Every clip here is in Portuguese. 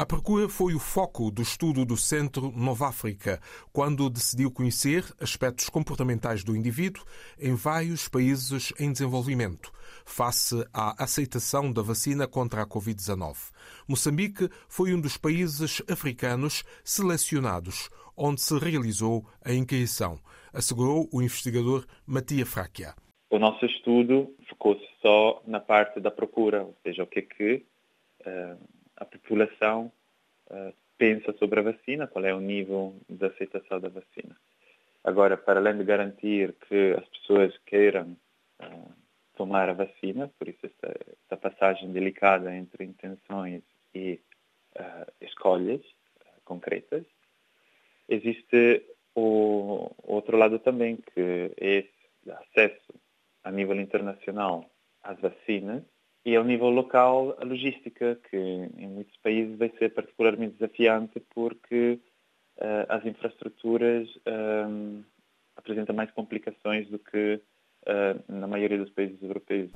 A procura foi o foco do estudo do Centro Nova África, quando decidiu conhecer aspectos comportamentais do indivíduo em vários países em desenvolvimento, face à aceitação da vacina contra a Covid-19. Moçambique foi um dos países africanos selecionados onde se realizou a inquirição, assegurou o investigador Matia Fráquia. O nosso estudo focou-se só na parte da procura, ou seja, o que é que uh, a população uh, pensa sobre a vacina, qual é o nível de aceitação da vacina. Agora, para além de garantir que as pessoas queiram uh, tomar a vacina, por isso esta, passagem delicada entre intenções e escolhas concretas, existe o outro lado também, que é esse acesso a nível internacional às vacinas e ao nível local a logística, que em muitos países vai ser particularmente desafiante porque uh, as infraestruturas um, apresentam mais complicações do que uh, na maioria dos países europeus.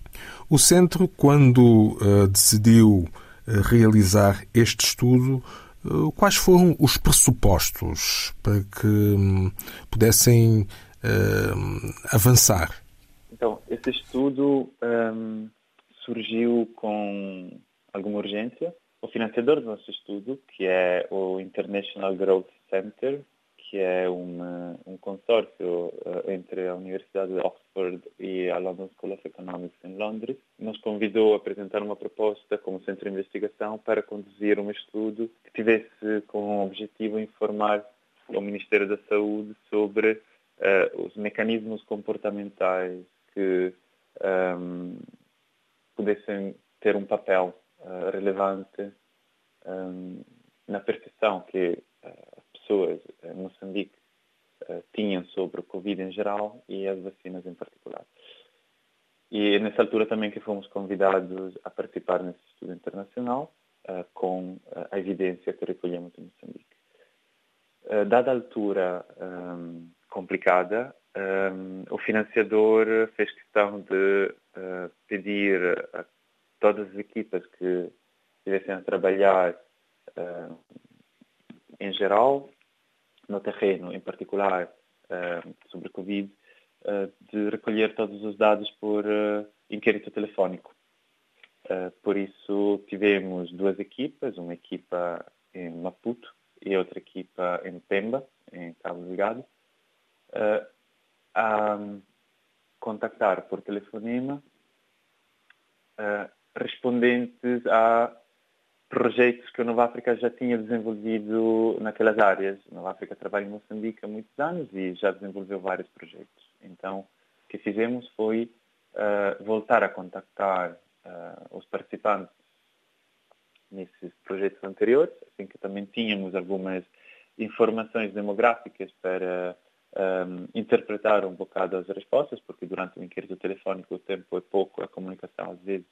O centro, quando uh, decidiu realizar este estudo, eh, quais foram os pressupostos para que hum, pudessem uh, avançar? Então, esse estudo um, surgiu com alguma urgência. O financiador do nosso estudo, que é o International Growth Center, que é uma, um consórcio uh, entre a Universidade de Oxford e a London School of Economics em Londres, nos convidou a apresentar uma proposta como centro de investigação para conduzir um estudo que tivesse como objetivo informar o Ministério da Saúde sobre uh, os mecanismos comportamentais que um, pudessem ter um papel uh, relevante um, na percepção que pessoas em Moçambique uh, tinham sobre o Covid em geral e as vacinas em particular. E é nessa altura também que fomos convidados a participar nesse estudo internacional uh, com uh, a evidência que recolhemos em Moçambique. dada a altura um, complicada, um, o financiador fez questão de pedir a todas as equipas que estivessem a trabalhar em geral no terreno, em particular uh, sobre Covid, uh, de recolher todos os dados por uh, inquérito telefónico. por isso, tivemos duas equipas, uma equipa em Maputo e outra equipa em Pemba, em Cabo Delgado, a contactar por telefonema respondentes a projetos que a Nova África já tinha desenvolvido naquelas áreas. A Nova África trabalha em Moçambique há muitos anos e já desenvolveu vários projetos. Então, o que fizemos foi uh, voltar a contactar uh, os participantes nesses projetos anteriores, assim que também tínhamos algumas informações demográficas para um, interpretar um bocado as respostas, porque durante o inquérito telefónico o tempo é pouco, a comunicação às vezes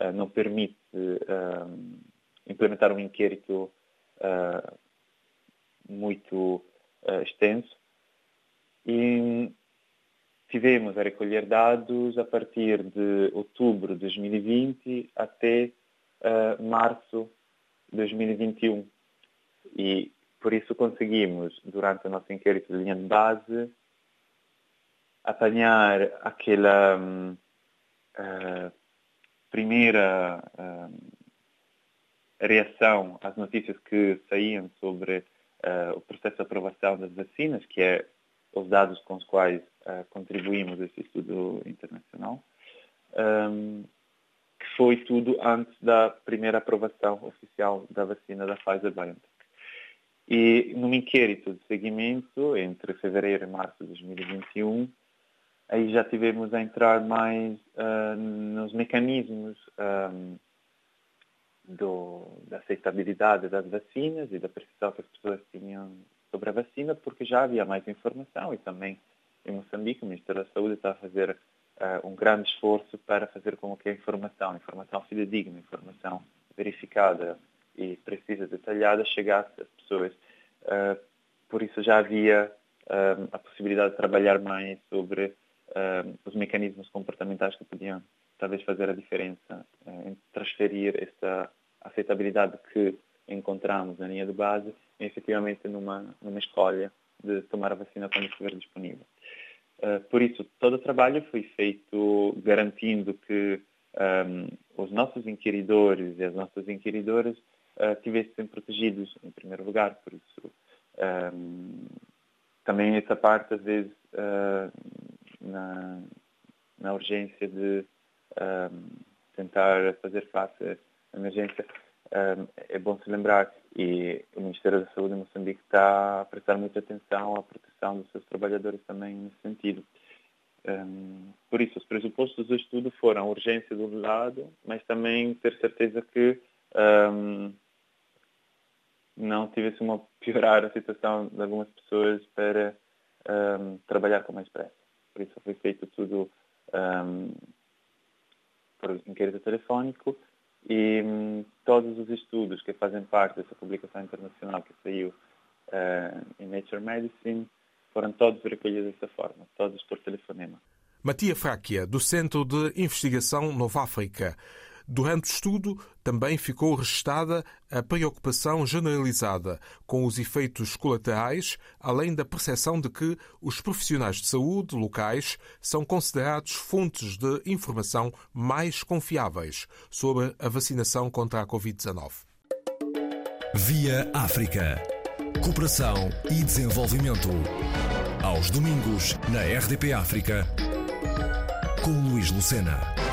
uh, não permite um, implementar um inquérito uh, muito uh, extenso. E tivemos a recolher dados a partir de outubro de 2020 até março de 2021 e por isso conseguimos durante o nosso inquérito de linha de base apanhar aquela um, primeira reação às notícias que saíam sobre uh, o processo de aprovação das vacinas, que é os dados com os quais uh, contribuímos esse estudo internacional, um, que foi tudo antes da primeira aprovação oficial da vacina da Pfizer-BioNTech. E num inquérito de seguimento entre fevereiro e março de 2021, aí já tivemos a entrar mais uh, nos mecanismos um, do, da aceitabilidade das vacinas e da percepção que as pessoas tinham sobre a vacina, porque já havia mais informação e também em Moçambique o Ministério da Saúde está a fazer uh, um grande esforço para fazer com que a informação, informação fidedigna, informação verificada e precisa, detalhada, chegasse às pessoas. Uh, por isso já havia um, a possibilidade de trabalhar mais sobre um, os mecanismos comportamentais que podiam talvez fazer a diferença uh, em transferir essa aceitabilidade que encontramos na linha de base efetivamente numa, numa escolha de tomar a vacina quando estiver disponível. Uh, por isso, todo o trabalho foi feito garantindo que um, os nossos inquiridores e as nossas inquiridoras uh, tivessem protegidos, em primeiro lugar. Por isso, um, também essa parte, às vezes, uh, na, na urgência de um, tentar fazer face à emergência, é bom se lembrar e o Ministério da Saúde de Moçambique está a prestar muita atenção à proteção dos seus trabalhadores também nesse sentido. Um, por isso, os pressupostos do estudo foram urgência do lado, mas também ter certeza que um, não tivesse uma piorar a situação de algumas pessoas para um, trabalhar com mais pressa. Por isso foi feito tudo por inquérito telefónico e um, todos os estudos que fazem parte dessa publicação internacional que saiu uh, em Nature Medicine foram todos recolhidos dessa forma, todos por telefonema. Matia Fráquia, do Centro de Investigação Nova África. Durante o estudo, também ficou registada a preocupação generalizada com os efeitos colaterais, além da percepção de que os profissionais de saúde locais são considerados fontes de informação mais confiáveis sobre a vacinação contra a Covid-19. Via África. Cooperação e desenvolvimento. Aos domingos, na RDP África, com Luís Lucena.